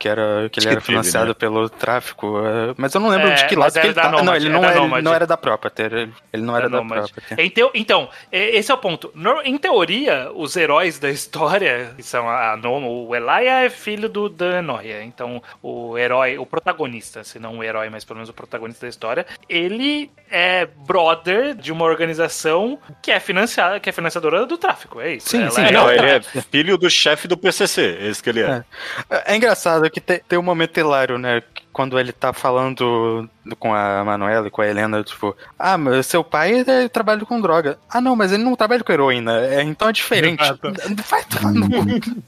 C: que, era, que ele era
D: que teve,
C: financiado
D: né?
C: pelo tráfico, é, mas eu não lembro
A: É,
C: de que lado que
A: era
C: ele tá. Não,
A: Nomad,
C: ele
A: é
C: não,
A: da
C: era, ele não era da Propater, ele, ele não era
A: Da
C: da. Propater.
A: Então, então, é- esse é o ponto. Em teoria, os heróis da história, que são a Noma, o Elia é filho do Dan Noia. Então, o herói, o protagonista, se não o herói, mas pelo menos o protagonista da história, ele é brother de uma organização que é financiada, que é financiadora do tráfico. É isso.
C: Sim,
A: Ela
C: sim,
A: é
D: É, não, ele é filho do chefe do PCC, é isso que ele é.
C: É, é engraçado que tem, tem um momento hilário, né? Quando ele tá falando com a Manuela e com a Helena, tipo, ah, mas seu pai é, trabalha com droga. Ah, não, mas ele não trabalha com heroína, é, então é diferente.
F: Exato. (laughs)
C: Vai tomar no cu.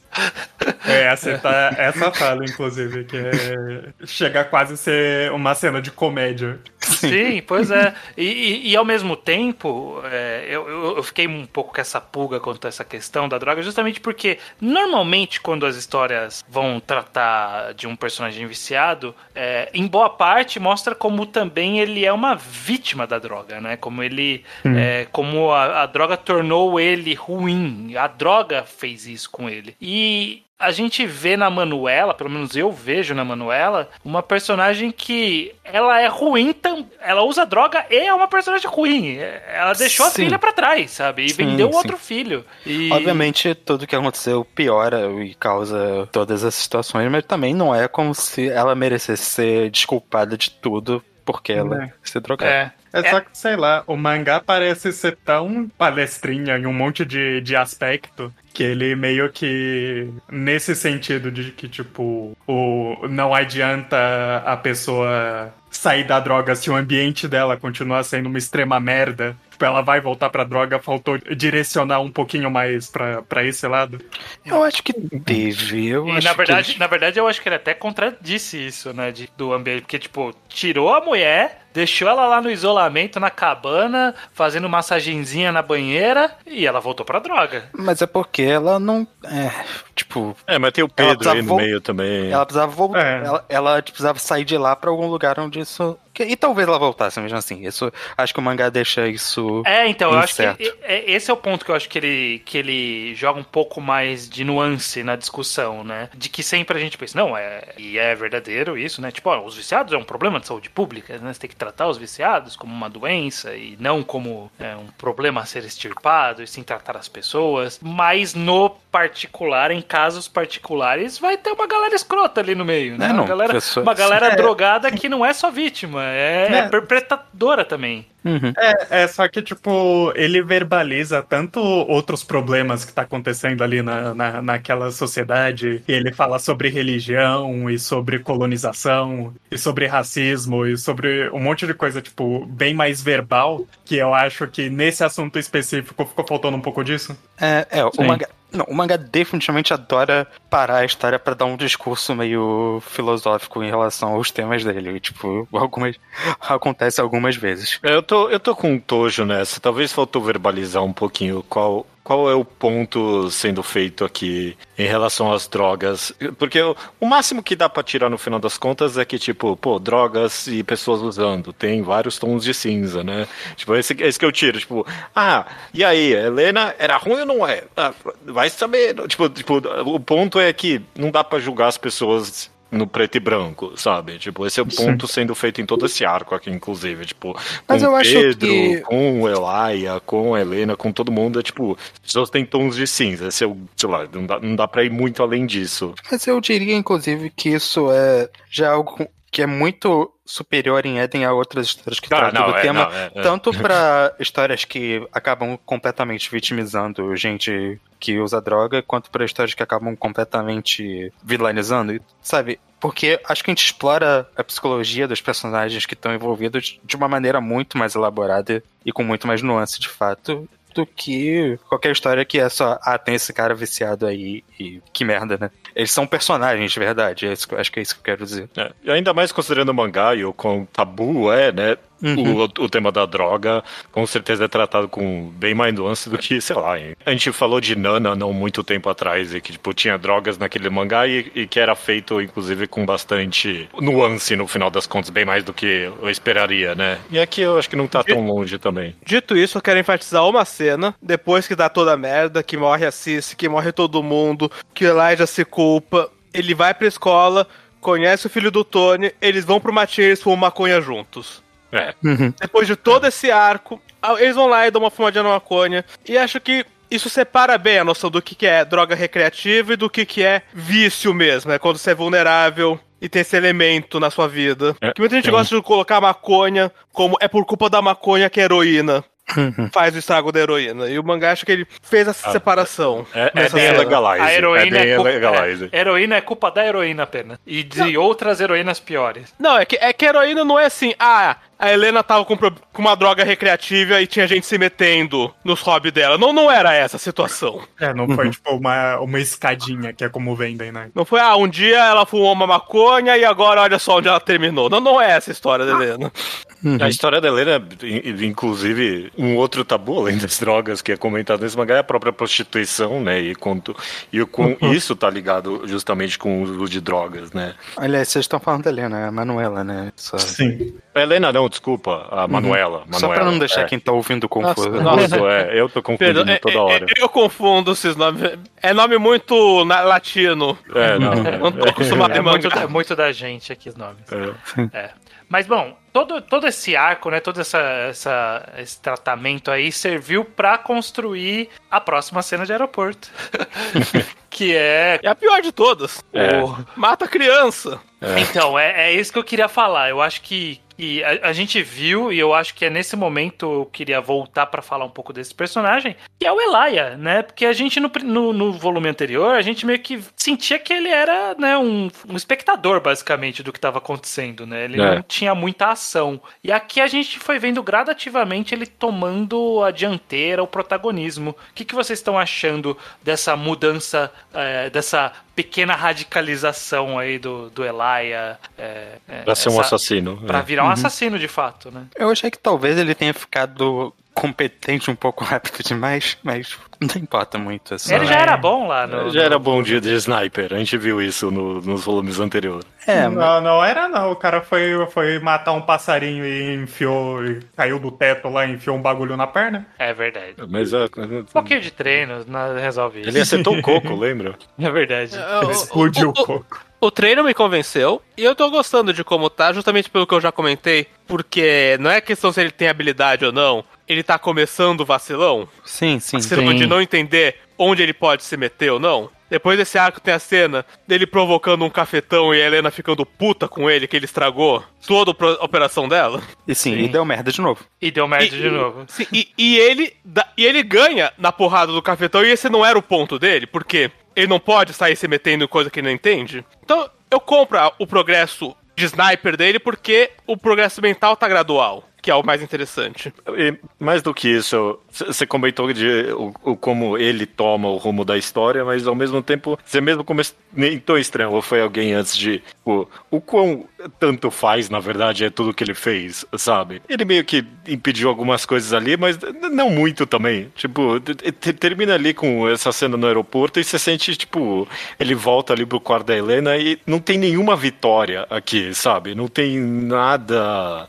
F: É, essa, tá, essa fala, inclusive, que é, chega a quase ser uma cena de comédia.
A: Sim, pois é. E, e- e ao mesmo tempo, é, eu, eu- eu fiquei um pouco com essa pulga quanto a essa questão da droga, justamente porque normalmente quando as histórias vão tratar de um personagem viciado, é, em boa parte mostra como também ele é uma vítima da droga, né? Como ele. é, como a, a droga tornou ele ruim. A droga fez isso com ele. E a gente vê na Manuela, pelo menos eu vejo na Manuela, uma personagem que ela é ruim, tam, ela usa droga e é uma personagem ruim. É, Ela deixou a
C: Sim.
A: filha pra trás, sabe? E
C: Sim,
A: vendeu
C: sim.
A: outro filho. E...
C: Obviamente, tudo que aconteceu piora e causa todas as situações, mas também não é como se ela merecesse ser desculpada de tudo porque ela
F: É.
C: se drogava.
A: É.
F: É só que, sei lá, o mangá parece ser tão palestrinha em um monte de, de aspecto que ele meio que. Nesse sentido de que, tipo, o, não adianta a pessoa sair da droga se o ambiente dela continuar sendo uma extrema merda. Tipo, ela vai voltar pra droga, faltou direcionar um pouquinho mais pra, pra esse lado.
C: Eu acho que teve. Eu
A: E
C: acho
A: na verdade,
C: que...
A: na verdade, eu acho que ele até contradisse isso, né? de- do ambiente. Porque, tipo, tirou a mulher, deixou ela lá no isolamento, na cabana, fazendo massagenzinha na banheira e ela voltou pra droga.
C: Mas é porque ela não. É, tipo,
D: É, mas tem o Pedro aí no meio também.
C: ela precisava voltar.
F: É.
C: Ela, ela precisava sair de lá pra algum lugar onde isso. Que- E talvez ela voltasse mesmo assim. Isso, acho que o mangá deixa isso.
A: É, então, eu acho
C: Incerto.
A: que é- esse é o ponto que eu acho que ele, que ele joga um pouco mais de nuance na discussão, né? De que sempre a gente pensa, não, é, e é verdadeiro isso, né? Tipo, ó, os viciados é um problema de saúde pública, né? Você tem que tratar os viciados como uma doença e não como é, um problema a ser extirpado, e sim tratar as pessoas. Mas no particular, em casos particulares, vai ter uma galera escrota ali no meio, né?
C: É, não,
A: uma galera,
C: pessoa-
A: uma galera (laughs)
F: É.
A: drogada que não é só vítima, é, é
F: É.
A: perpetradora também.
C: Uhum.
F: É, é, só que, tipo, ele verbaliza tanto outros problemas que tá acontecendo ali na, na, naquela sociedade, e ele fala sobre religião, e sobre colonização, e sobre racismo, e sobre um monte de coisa, tipo, bem mais verbal, que eu acho que nesse assunto específico ficou faltando um pouco disso.
C: É, é o mangá. Não, o mangá definitivamente adora parar a história pra dar um discurso meio filosófico em relação aos temas dele. Tipo, (laughs) algumas. acontece algumas vezes.
D: É, Eu tô, eu tô com um tojo nessa. Talvez faltou verbalizar um pouquinho qual, qual é o ponto sendo feito aqui em relação às drogas. Porque o, o máximo que dá pra tirar no final das contas é que, tipo, pô, drogas e pessoas usando. Tem vários tons de cinza, né? Tipo, esse, esse que eu tiro. Tipo, ah, e aí, Helena era ruim ou não é? Ah, vai saber. Tipo, tipo, o ponto é que não dá pra julgar as pessoas no preto e branco, sabe? Tipo, esse é o ponto sendo feito em todo esse arco aqui, inclusive. Tipo,
C: Mas
D: com Pedro,
C: que-
D: com o Elaia, com a Helena, com todo mundo, é tipo, as pessoas têm tons de cinza. Esse é o, sei lá, não dá, não dá pra ir muito além disso.
C: Mas eu diria, inclusive, que isso é já algo que é muito superior em Eden a outras histórias que
D: Ah,
C: tratam do
D: é,
C: tema.
D: não, é, é.
C: Tanto (laughs) pra histórias que acabam completamente vitimizando gente que usa droga, quanto pra histórias que acabam completamente vilanizando, sabe? Porque acho que a gente explora a psicologia dos personagens que estão envolvidos de uma maneira muito mais elaborada e com muito mais nuance, de fato, do que qualquer história que é só, ah, tem esse cara viciado aí e que merda, né? Eles são personagens de verdade, é acho que é isso que eu quero dizer.
D: É, e ainda mais considerando o mangá e o quão tabu é, né?
C: Uhum.
D: O, o tema da droga, com certeza é tratado com bem mais nuance do que, sei lá. hein? A gente falou de Nana não muito tempo atrás, e que, tipo, tinha drogas naquele mangá e, e que era feito, inclusive, com bastante nuance no final das contas, bem mais do que eu esperaria, né? E aqui eu acho que não tá tão longe também.
E: Dito isso, eu quero enfatizar uma cena, depois que dá toda a merda, que morre a Cici, que morre todo mundo, que o Elijah se culpa, ele vai pra escola, conhece o filho do Tony, eles vão pro matinho e eles fumam maconha juntos.
D: É.
E: Depois de todo esse arco, eles vão lá e dão uma fumadinha na maconha, e acho que isso separa bem a noção do que que é droga recreativa e do que que é vício mesmo, é quando você é vulnerável e tem esse elemento na sua vida.
D: É,
E: que muita gente
D: tem.
E: gosta de colocar a maconha como é por culpa da maconha que é heroína faz o estrago da heroína. E o mangá acha que ele fez essa
D: Ah,
E: separação.
D: É, é
E: cena.
D: legalize.
A: A heroína
D: é
A: é, culpa,
D: legalize.
A: é, heroína é culpa da heroína apenas. E de outras heroínas piores.
E: Não, é que, é que a heroína não é assim, ah, a Helena tava com, com uma droga recreativa e tinha gente se metendo nos hobbies dela. Não, não era essa a situação.
F: É, não foi, tipo, uma, uma escadinha, que é como vendem, né?
E: Não foi, ah, um dia ela fumou uma maconha e agora olha só onde ela terminou. Não, não é essa a história da Helena.
D: A história da Helena, in- inclusive, um outro tabu, além das drogas, que é comentado nesse mangá, é a própria prostituição, né? E, quanto, e o quão isso tá ligado justamente com o uso de drogas, né?
C: Aliás, vocês estão falando da Helena, é a Manuela, né? Só,
F: Sim.
D: Helena, não, desculpa, a Manuela.
C: Só pra
D: Manuela,
C: não deixar
D: é.
C: quem tá ouvindo confuso.
E: Nossa,
D: Confuso, é, eu tô confundindo
E: Perdão, é-
D: toda
E: é-
D: hora.
E: é- eu confundo esses nomes. É nome muito na- latino.
D: É, não. (laughs)
E: Não tô acostumado
A: É muito, é muito da gente aqui os nomes.
D: É.
A: É. Mas bom, todo, todo esse arco, né, todo essa, essa- esse tratamento aí serviu pra construir a próxima cena de aeroporto. (laughs) que é
E: É a pior de todas.
D: É.
A: o-
E: Mata a criança.
A: Então, é, é isso que eu queria falar. Eu acho que, E a, a gente viu, e eu acho que é nesse momento eu queria voltar pra falar um pouco desse personagem, que é o Elaia, né? Porque a gente no, no, no volume anterior, a gente meio que sentia que ele era né, um, um espectador, basicamente, do que estava acontecendo, né? Ele
D: É.
A: não tinha muita ação. E aqui a gente foi vendo gradativamente ele tomando a dianteira, o protagonismo. O que, que vocês estão achando dessa mudança, é, dessa pequena radicalização aí do, do Elaia? É, é,
D: Pra ser um
A: essa-
D: assassino.
A: Pra
D: é.
A: virar um assassino, de fato, né?
C: Eu achei que talvez ele tenha ficado competente um pouco (laughs) rápido demais, mas não importa muito. É só...
A: Ele já era bom lá no.
D: Já era bom dia de sniper, a gente viu isso no- nos volumes anteriores.
C: É, mas
F: Não, não era não. O cara foi, foi matar um passarinho e enfiou, e caiu do teto lá e enfiou um bagulho na perna.
A: É verdade.
D: Mas é,
A: Um (laughs) pouquinho de treino na- resolve isso.
D: ele acertou o coco, lembra? (laughs)
A: É verdade.
F: Ele explodiu o
E: o,
F: coco.
E: o treino me convenceu e eu tô gostando de como tá, justamente pelo que eu já comentei, porque não é questão se ele tem habilidade ou não, ele tá começando o vacilão,
C: sim, sim.
E: vacilão de não entender onde ele pode se meter ou não. Depois desse arco tem a cena dele provocando um cafetão e a Helena ficando puta com ele, que ele estragou toda a operação dela.
C: E sim, e deu merda de novo.
A: E deu merda
E: E-
A: de novo.
E: Sim, e, e ele e ele ganha na porrada do cafetão, e esse não era o ponto dele, porque ele não pode sair se metendo em coisa que ele não entende. Então, eu compro o progresso de sniper dele porque o progresso mental tá gradual, que é o mais interessante.
D: E mais do que isso, você comentou de o, o como ele toma o rumo da história, mas ao mesmo tempo, você mesmo comentou estranho, ou foi alguém antes de. O, o quão tanto faz, na verdade, é tudo que ele fez, sabe? Ele meio que impediu algumas coisas ali, mas não muito também. Tipo, termina ali com essa cena no aeroporto e você sente, tipo, ele volta ali pro quarto da Helena e não tem nenhuma vitória aqui, sabe? Não tem nada.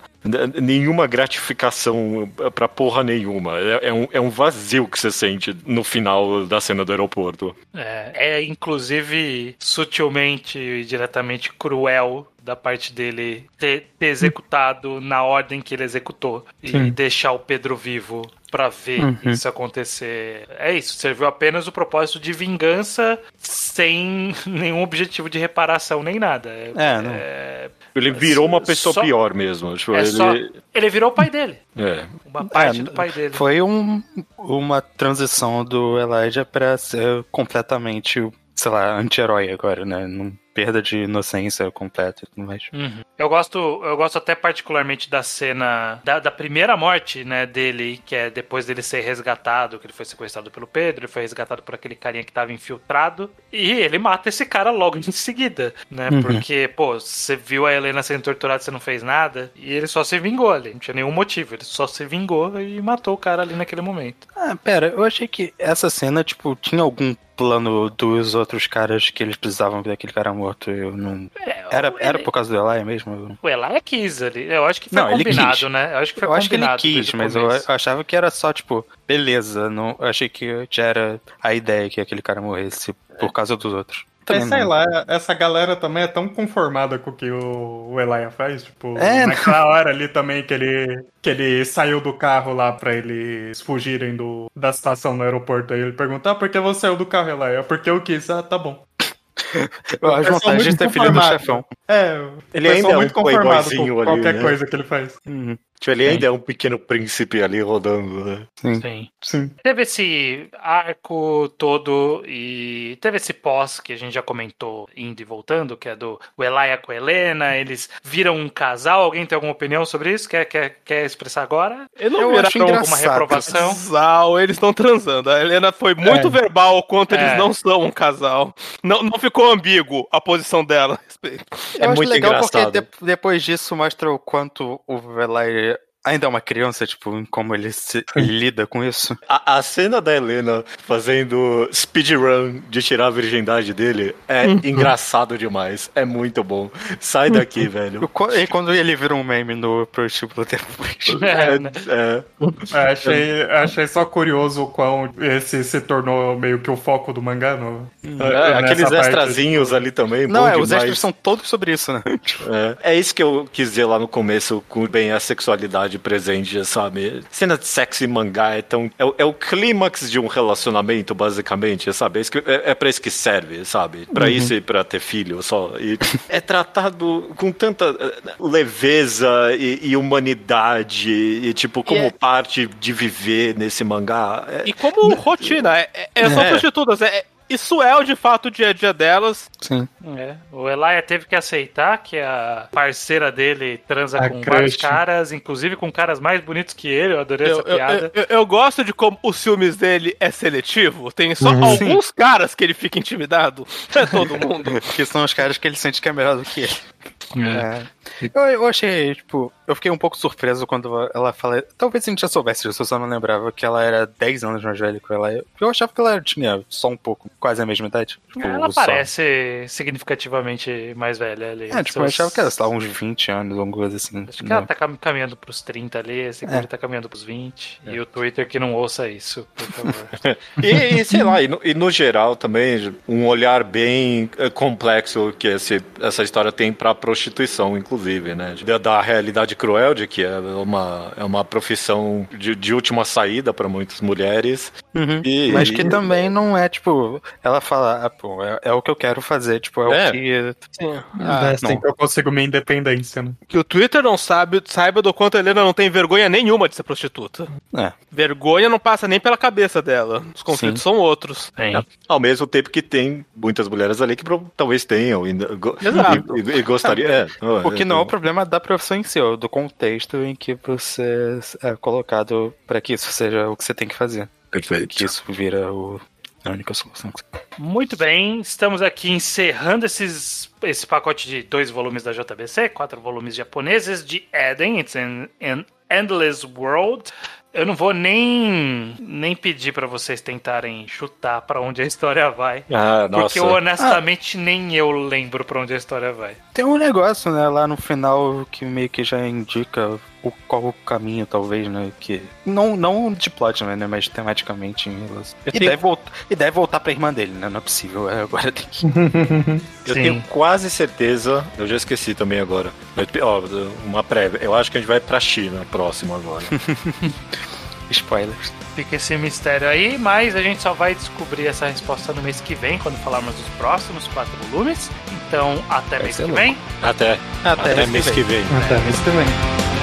D: Nenhuma gratificação pra porra nenhuma. É, é um, é um vazio que você sente no final da cena do aeroporto.
A: É, é, inclusive sutilmente e diretamente cruel da parte dele ter, ter executado na ordem que ele executou e deixar o Pedro vivo pra ver isso acontecer. É isso, serviu apenas o propósito de vingança sem (laughs) nenhum objetivo de reparação nem nada.
C: É, não.
A: é,
D: Ele virou uma pessoa
A: Só-
D: pior mesmo. Tipo,
A: é
D: ele,
A: só, ele virou o pai dele,
D: é.
A: uma parte
C: É,
A: do pai dele.
C: Foi um, uma transição do Elijah pra ser completamente, sei lá, anti-herói agora, né? Num perda de inocência completa e tudo mais.
A: Uhum. Eu gosto, eu gosto até particularmente da cena da, da primeira morte, né, dele, que é depois dele ser resgatado, que ele foi sequestrado pelo Pedro, ele foi resgatado por aquele carinha que tava infiltrado, e ele mata esse cara logo em seguida, né? Porque, pô, você viu a Helena sendo torturada, você não fez nada, e ele só se vingou ali, não tinha nenhum motivo, ele só se vingou e matou o cara ali naquele momento.
C: Ah, pera, eu achei que essa cena, tipo, tinha algum plano dos outros caras que eles precisavam daquele cara morto. Eu não.
A: É,
C: Era, era por causa do Eli mesmo?
A: O Elaia quis ali, eu acho que foi
C: Não, ele
A: combinado,
C: quis.
A: né? Eu acho que foi
C: Eu acho que ele
A: combinado
C: quis, mas eu achava que era só, tipo, beleza. Não, eu achei que já era a ideia que aquele cara morresse por causa dos outros.
F: Mas
C: Também
F: sei
C: não.
F: lá, essa galera também é tão conformada com o que o, o Elijah faz, tipo,
C: É,
F: naquela hora ali também que ele, que ele saiu do carro lá pra eles fugirem do, da estação no aeroporto, aí ele pergunta, ah, por que você saiu do carro, Elijah? Porque eu quis, ah, tá bom.
C: Eu acho
F: Pessoal
C: vontade de ter filho do chefão.
F: É,
D: Ele ainda é um
F: muito conformado com
D: playboyzinho ali,
F: qualquer
D: né?
F: coisa que ele faz.
C: Uhum.
D: Tipo, ele ainda é um pequeno príncipe ali rodando, né?
A: Sim.
F: Sim.
A: Teve esse arco todo e teve esse pós que a gente já comentou indo e voltando, que é do Elaia com a Helena, eles viram um casal. Alguém tem alguma opinião sobre isso? Quer, quer, quer expressar agora?
E: Eu não
C: Eu acho
A: Uma reprovação?
E: casal, eles estão transando. A Helena foi muito
F: É.
E: verbal o quanto
A: É.
E: eles não são um casal. Não, não ficou ambíguo a posição dela. respeito.
C: Eu
D: É
C: acho
D: muito
C: legal
D: engraçado.
C: porque de- depois disso mostra o quanto o Velay ainda é uma criança, tipo, em como ele se lida com isso.
D: A, a cena da Helena fazendo speedrun de tirar a virgindade dele é engraçado demais. É muito bom. Sai daqui, velho.
C: O qu- E quando ele vira um meme no prostíbulo depois. (laughs)
A: É, né?
D: É,
F: É, achei, achei só curioso o quão esse se tornou meio que o foco do mangá. No,
D: é,
F: nessa
D: aqueles
F: parte.
D: extrazinhos ali também.
C: Não,
D: bom
C: é, os extras são todos sobre isso, né?
D: É, é isso que eu quis dizer lá no começo, com bem a sexualidade de presente, sabe? Cena de sexy mangá é tão. É, o- é o clímax de um relacionamento, basicamente, sabe? É, é, é pra isso que serve, sabe? Pra isso e pra ter filho só. E é tratado com tanta eh, leveza e, e humanidade, e tipo, como
E: é-
D: parte de viver nesse mangá. É-
E: E como rotina, é, é, só
D: É.
E: prostitutas. É- isso é o de fato o dia a dia delas.
C: Sim.
A: É. O Elia teve que aceitar que a parceira dele transa
F: A
A: com
F: crush.
A: vários caras, inclusive com caras mais bonitos que ele. Eu adorei
E: Eu,
A: essa
E: eu,
A: piada.
E: eu- eu gosto de como os filmes dele é seletivo. Tem só
F: Uhum.
E: alguns caras que ele fica intimidado. (laughs) É todo mundo.
C: Que são os caras que ele sente que é melhor do que ele. É. Eu, eu achei, tipo, eu fiquei um pouco surpreso quando ela fala. Talvez a gente já soubesse disso, eu só não lembrava que ela era 10 anos mais velha que ela. Eu achava que ela tinha só um pouco, quase a mesma idade. Tipo,
A: Ela
C: só.
A: parece significativamente mais velha ali.
C: É, tipo, eu
A: Seus-
C: achava que era, sei lá, uns 20 anos, alguma coisa assim.
A: Acho que ela tá cam- caminhando pros 30 ali, esse
C: É.
A: é. tá caminhando pros 20. E o Twitter que não ouça isso, por favor. (laughs)
D: E, e, sei lá, e no, e no geral também, um olhar bem eh, complexo que esse, essa história tem pra prostituição, inclusive, né? Da, da realidade cruel de que é uma, é uma profissão de, de última saída pra muitas mulheres.
C: Uhum.
D: E-
C: Mas que
D: e-
C: também não é, tipo, ela fala, ah, pô, é, é o que eu quero fazer, tipo, é,
D: É.
C: o que.
E: Ah,
F: É assim que eu consigo minha independência, né?
E: que o Twitter não sabe, saiba do quanto a Helena não tem vergonha nenhuma de ser prostituta.
C: É.
E: Vergonha não passa nem pela cabeça dela. Os conflitos são outros.
A: Tem.
D: Ao mesmo tempo que tem muitas mulheres ali que talvez tenham e,
E: Exato.
D: e, e- e gostaria. É, (laughs)
C: O que não é o problema da profissão em si, é o do contexto em que você é colocado pra que isso seja o que você tem que fazer.
D: Perfeito.
C: Que isso vira o, a única solução.
A: Muito bem, estamos aqui encerrando esses, esse pacote de dois volumes da JBC, quatro volumes japoneses de Eden, It's an, an Endless World. Eu não vou nem, nem pedir pra vocês tentarem chutar pra onde a história vai.
D: Ah, nossa.
A: Porque honestamente nem eu lembro pra onde a história vai.
C: Tem um negócio, né, lá no final que meio que já indica o, qual o caminho, talvez, né? Que. Não, não de plot, né? Mas tematicamente em relação. E,
E: tenho-
C: deve voltar, e deve voltar pra irmã dele, né? Não é possível. é, agora tem que. (laughs)
D: Eu
A: Sim.
D: tenho quase certeza, eu já esqueci também agora. Ó, uma prévia. Eu acho que a gente vai pra China próximo agora. (laughs)
C: Spoilers.
A: Fica esse mistério aí, mas a gente só vai descobrir essa resposta no mês que vem, quando falarmos dos próximos quatro volumes. Então, até mês
C: ser
A: que
C: louco.
A: vem.
D: Até,
C: Até
D: até mês que vem.
F: Até mês que vem.